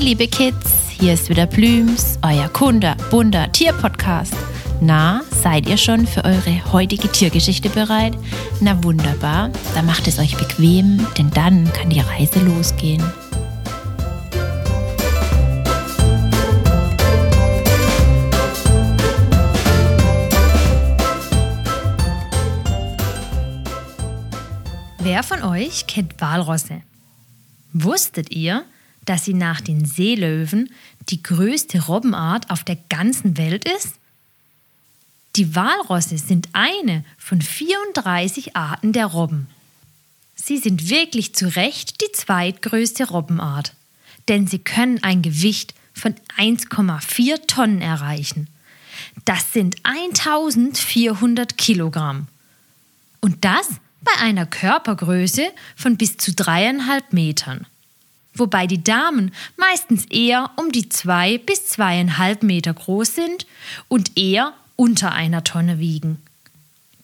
Liebe Kids, hier ist wieder Blüms, euer Kunde, bunter Tierpodcast. Na, seid ihr schon für eure heutige Tiergeschichte bereit? Na wunderbar, dann macht es euch bequem, denn dann kann die Reise losgehen. Wer von euch kennt Walrosse? Wusstet ihr, dass sie nach den Seelöwen die größte Robbenart auf der ganzen Welt ist? Die Walrosse sind eine von 34 Arten der Robben. Sie sind wirklich zu Recht die zweitgrößte Robbenart, denn sie können ein Gewicht von 1,4 Tonnen erreichen. Das sind 1400 Kilogramm. Und das bei einer Körpergröße von bis zu dreieinhalb Metern. Wobei die Damen meistens eher um die zwei bis zweieinhalb Meter groß sind und eher unter einer Tonne wiegen.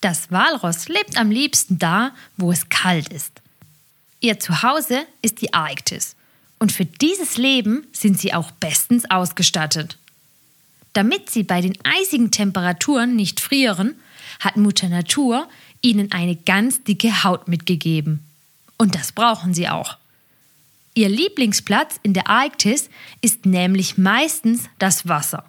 Das Walross lebt am liebsten da, wo es kalt ist. Ihr Zuhause ist die Arktis und für dieses Leben sind sie auch bestens ausgestattet. Damit sie bei den eisigen Temperaturen nicht frieren, hat Mutter Natur ihnen eine ganz dicke Haut mitgegeben. Und das brauchen sie auch. Ihr Lieblingsplatz in der Arktis ist nämlich meistens das Wasser.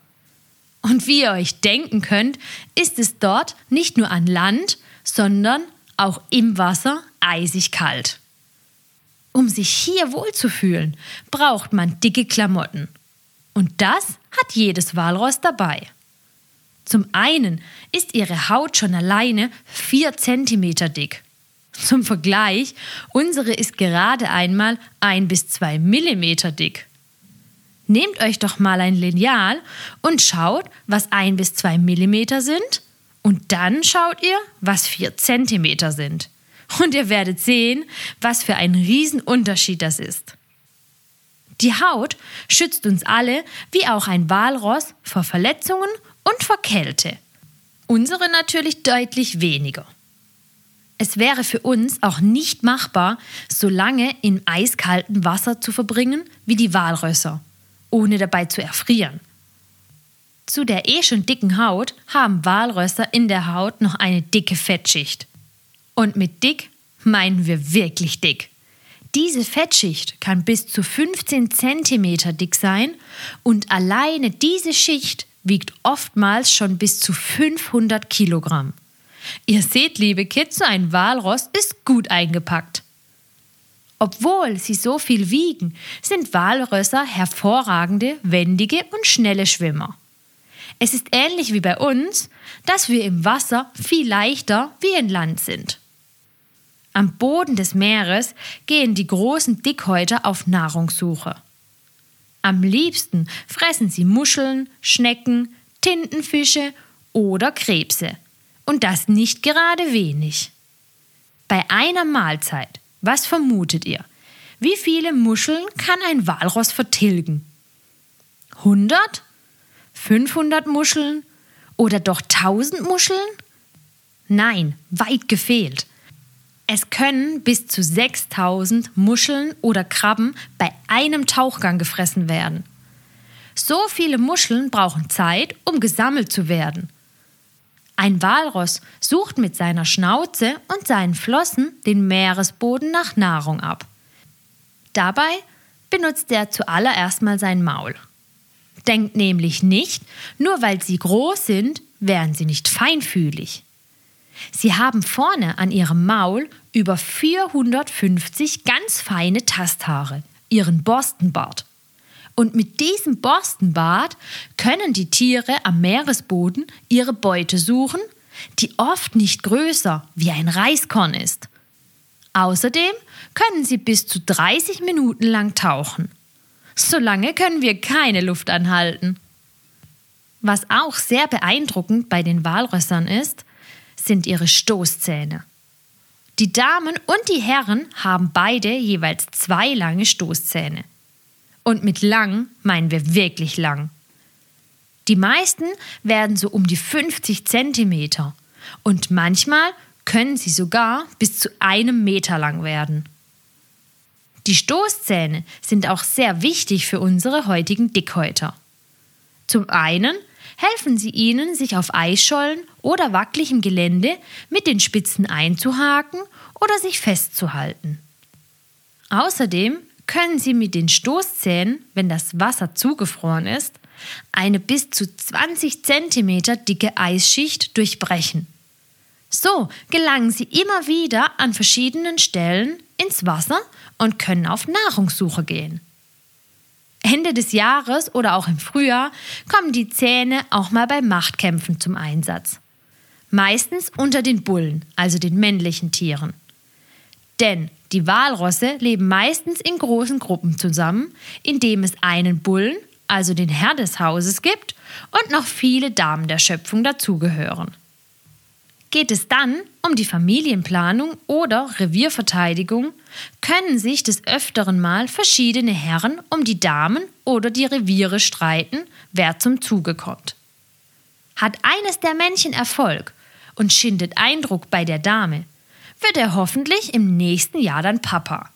Und wie ihr euch denken könnt, ist es dort nicht nur an Land, sondern auch im Wasser eisig kalt. Um sich hier wohlzufühlen, braucht man dicke Klamotten. Und das hat jedes Walross dabei. Zum einen ist ihre Haut schon alleine 4 cm dick. Zum Vergleich, unsere ist gerade einmal 1 bis 2 mm dick. Nehmt euch doch mal ein Lineal und schaut, was 1 bis 2 mm sind, und dann schaut ihr, was 4 cm sind. Und ihr werdet sehen, was für ein Riesenunterschied das ist. Die Haut schützt uns alle, wie auch ein Walross, vor Verletzungen und vor Kälte. Unsere natürlich deutlich weniger. Es wäre für uns auch nicht machbar, so lange in eiskaltem Wasser zu verbringen wie die Walrösser, ohne dabei zu erfrieren. Zu der eh schon dicken Haut haben Walrösser in der Haut noch eine dicke Fettschicht. Und mit dick meinen wir wirklich dick. Diese Fettschicht kann bis zu 15 cm dick sein und alleine diese Schicht wiegt oftmals schon bis zu 500 Kilogramm. Ihr seht, liebe Kids, so ein Walross ist gut eingepackt. Obwohl sie so viel wiegen, sind Walrösser hervorragende, wendige und schnelle Schwimmer. Es ist ähnlich wie bei uns, dass wir im Wasser viel leichter wie in Land sind. Am Boden des Meeres gehen die großen Dickhäuter auf Nahrungssuche. Am liebsten fressen sie Muscheln, Schnecken, Tintenfische oder Krebse. Und das nicht gerade wenig. Bei einer Mahlzeit, was vermutet ihr? Wie viele Muscheln kann ein Walross vertilgen? 100? 500 Muscheln? Oder doch 1000 Muscheln? Nein, weit gefehlt. Es können bis zu 6000 Muscheln oder Krabben bei einem Tauchgang gefressen werden. So viele Muscheln brauchen Zeit, um gesammelt zu werden. Ein Walross sucht mit seiner Schnauze und seinen Flossen den Meeresboden nach Nahrung ab. Dabei benutzt er zuallererst mal sein Maul. Denkt nämlich nicht, nur weil sie groß sind, wären sie nicht feinfühlig. Sie haben vorne an ihrem Maul über 450 ganz feine Tasthaare, ihren Borstenbart. Und mit diesem Borstenbart können die Tiere am Meeresboden ihre Beute suchen, die oft nicht größer wie ein Reiskorn ist. Außerdem können sie bis zu 30 Minuten lang tauchen. So lange können wir keine Luft anhalten. Was auch sehr beeindruckend bei den Walrössern ist, sind ihre Stoßzähne. Die Damen und die Herren haben beide jeweils zwei lange Stoßzähne. Und mit lang meinen wir wirklich lang. Die meisten werden so um die 50 Zentimeter und manchmal können sie sogar bis zu einem Meter lang werden. Die Stoßzähne sind auch sehr wichtig für unsere heutigen Dickhäuter. Zum einen helfen sie ihnen, sich auf Eisschollen oder wackeligem Gelände mit den Spitzen einzuhaken oder sich festzuhalten. Außerdem können sie mit den Stoßzähnen, wenn das Wasser zugefroren ist, eine bis zu 20 cm dicke Eisschicht durchbrechen. So gelangen sie immer wieder an verschiedenen Stellen ins Wasser und können auf Nahrungssuche gehen. Ende des Jahres oder auch im Frühjahr kommen die Zähne auch mal bei Machtkämpfen zum Einsatz. Meistens unter den Bullen, also den männlichen Tieren. Denn die Walrosse leben meistens in großen Gruppen zusammen, indem es einen Bullen, also den Herr des Hauses, gibt und noch viele Damen der Schöpfung dazugehören. Geht es dann um die Familienplanung oder Revierverteidigung, können sich des Öfteren mal verschiedene Herren um die Damen oder die Reviere streiten, wer zum Zuge kommt. Hat eines der Männchen Erfolg und schindet Eindruck bei der Dame, wird er hoffentlich im nächsten Jahr dann Papa.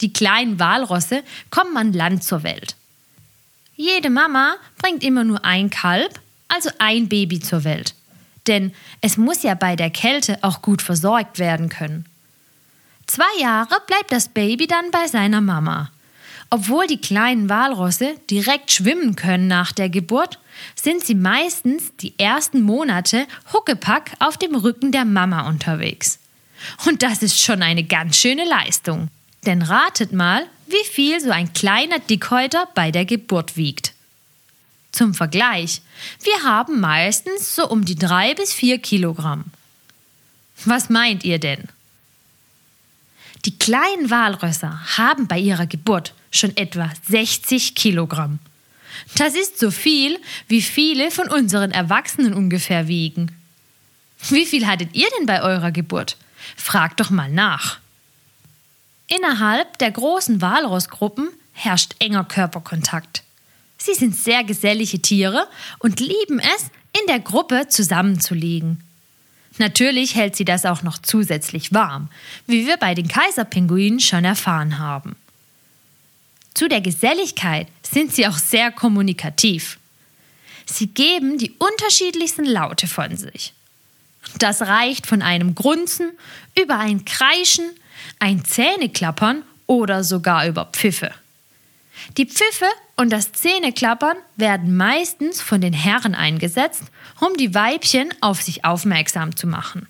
Die kleinen Walrosse kommen an Land zur Welt. Jede Mama bringt immer nur ein Kalb, also ein Baby zur Welt denn es muss ja bei der Kälte auch gut versorgt werden können. Zwei Jahre bleibt das Baby dann bei seiner Mama. Obwohl die kleinen Walrosse direkt schwimmen können nach der Geburt, sind sie meistens die ersten Monate Huckepack auf dem Rücken der Mama unterwegs. Und das ist schon eine ganz schöne Leistung. Denn ratet mal, wie viel so ein kleiner Dickhäuter bei der Geburt wiegt. Zum Vergleich, wir haben meistens so um die drei bis vier Kilogramm. Was meint ihr denn? Die kleinen Walrösser haben bei ihrer Geburt schon etwa 60 Kilogramm. Das ist so viel, wie viele von unseren Erwachsenen ungefähr wiegen. Wie viel hattet ihr denn bei eurer Geburt? Fragt doch mal nach. Innerhalb der großen Walrossgruppen herrscht enger Körperkontakt. Sie sind sehr gesellige Tiere und lieben es, in der Gruppe zusammenzulegen. Natürlich hält sie das auch noch zusätzlich warm, wie wir bei den Kaiserpinguinen schon erfahren haben. Zu der Geselligkeit sind sie auch sehr kommunikativ. Sie geben die unterschiedlichsten Laute von sich. Das reicht von einem Grunzen über ein Kreischen, ein Zähneklappern oder sogar über Pfiffe. Die Pfiffe und das Zähneklappern werden meistens von den Herren eingesetzt, um die Weibchen auf sich aufmerksam zu machen.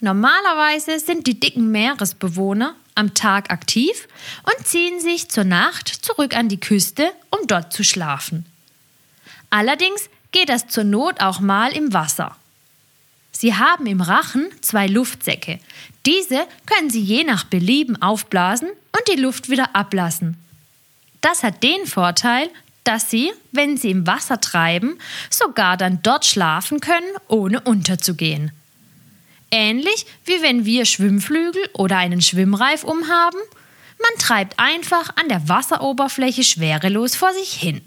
Normalerweise sind die dicken Meeresbewohner am Tag aktiv und ziehen sich zur Nacht zurück an die Küste, um dort zu schlafen. Allerdings geht das zur Not auch mal im Wasser. Sie haben im Rachen zwei Luftsäcke. Diese können Sie je nach Belieben aufblasen und die Luft wieder ablassen. Das hat den Vorteil, dass sie, wenn sie im Wasser treiben, sogar dann dort schlafen können, ohne unterzugehen. Ähnlich wie wenn wir Schwimmflügel oder einen Schwimmreif umhaben, man treibt einfach an der Wasseroberfläche schwerelos vor sich hin.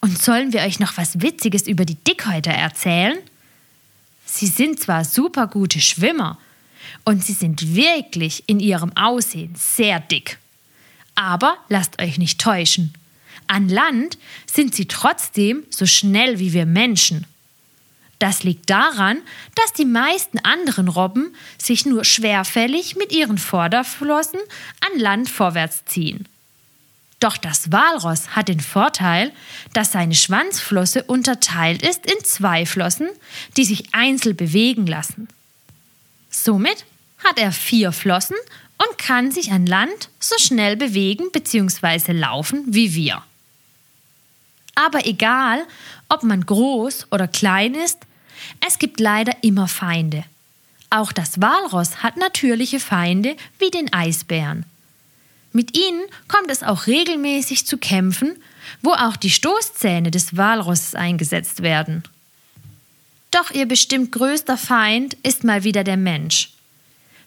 Und sollen wir euch noch was Witziges über die Dickhäuter erzählen? Sie sind zwar super gute Schwimmer und sie sind wirklich in ihrem Aussehen sehr dick. Aber lasst euch nicht täuschen. An Land sind sie trotzdem so schnell wie wir Menschen. Das liegt daran, dass die meisten anderen Robben sich nur schwerfällig mit ihren Vorderflossen an Land vorwärts ziehen. Doch das Walross hat den Vorteil, dass seine Schwanzflosse unterteilt ist in zwei Flossen, die sich einzeln bewegen lassen. Somit hat er vier Flossen und kann sich an Land so schnell bewegen bzw. laufen wie wir. Aber egal, ob man groß oder klein ist, es gibt leider immer Feinde. Auch das Walross hat natürliche Feinde wie den Eisbären. Mit ihnen kommt es auch regelmäßig zu Kämpfen, wo auch die Stoßzähne des Walrosses eingesetzt werden. Doch ihr bestimmt größter Feind ist mal wieder der Mensch.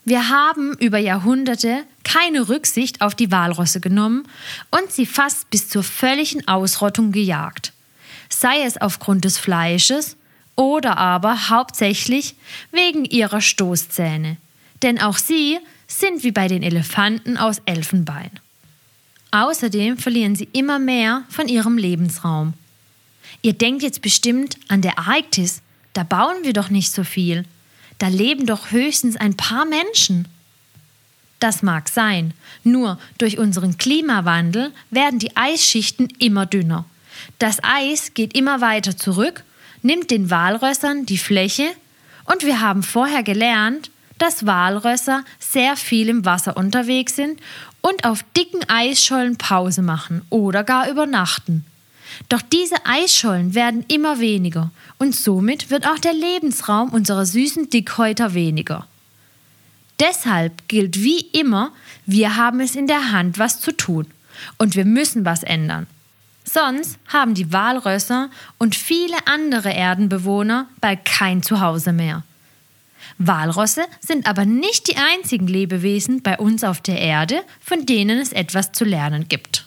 Wir haben über Jahrhunderte keine Rücksicht auf die Walrosse genommen und sie fast bis zur völligen Ausrottung gejagt. Sei es aufgrund des Fleisches oder aber hauptsächlich wegen ihrer Stoßzähne. Denn auch sie sind wie bei den Elefanten aus Elfenbein. Außerdem verlieren sie immer mehr von ihrem Lebensraum. Ihr denkt jetzt bestimmt an der Arktis, da bauen wir doch nicht so viel. Da leben doch höchstens ein paar Menschen. Das mag sein, nur durch unseren Klimawandel werden die Eisschichten immer dünner. Das Eis geht immer weiter zurück, nimmt den Walrössern die Fläche und wir haben vorher gelernt, dass Walrösser sehr viel im Wasser unterwegs sind und auf dicken Eisschollen Pause machen oder gar übernachten. Doch diese Eisschollen werden immer weniger und somit wird auch der Lebensraum unserer süßen Dickhäuter weniger. Deshalb gilt wie immer, wir haben es in der Hand, was zu tun. Und wir müssen was ändern. Sonst haben die Walrösser und viele andere Erdenbewohner bald kein Zuhause mehr. Walrosse sind aber nicht die einzigen Lebewesen bei uns auf der Erde, von denen es etwas zu lernen gibt.